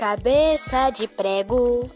Cabeça de prego.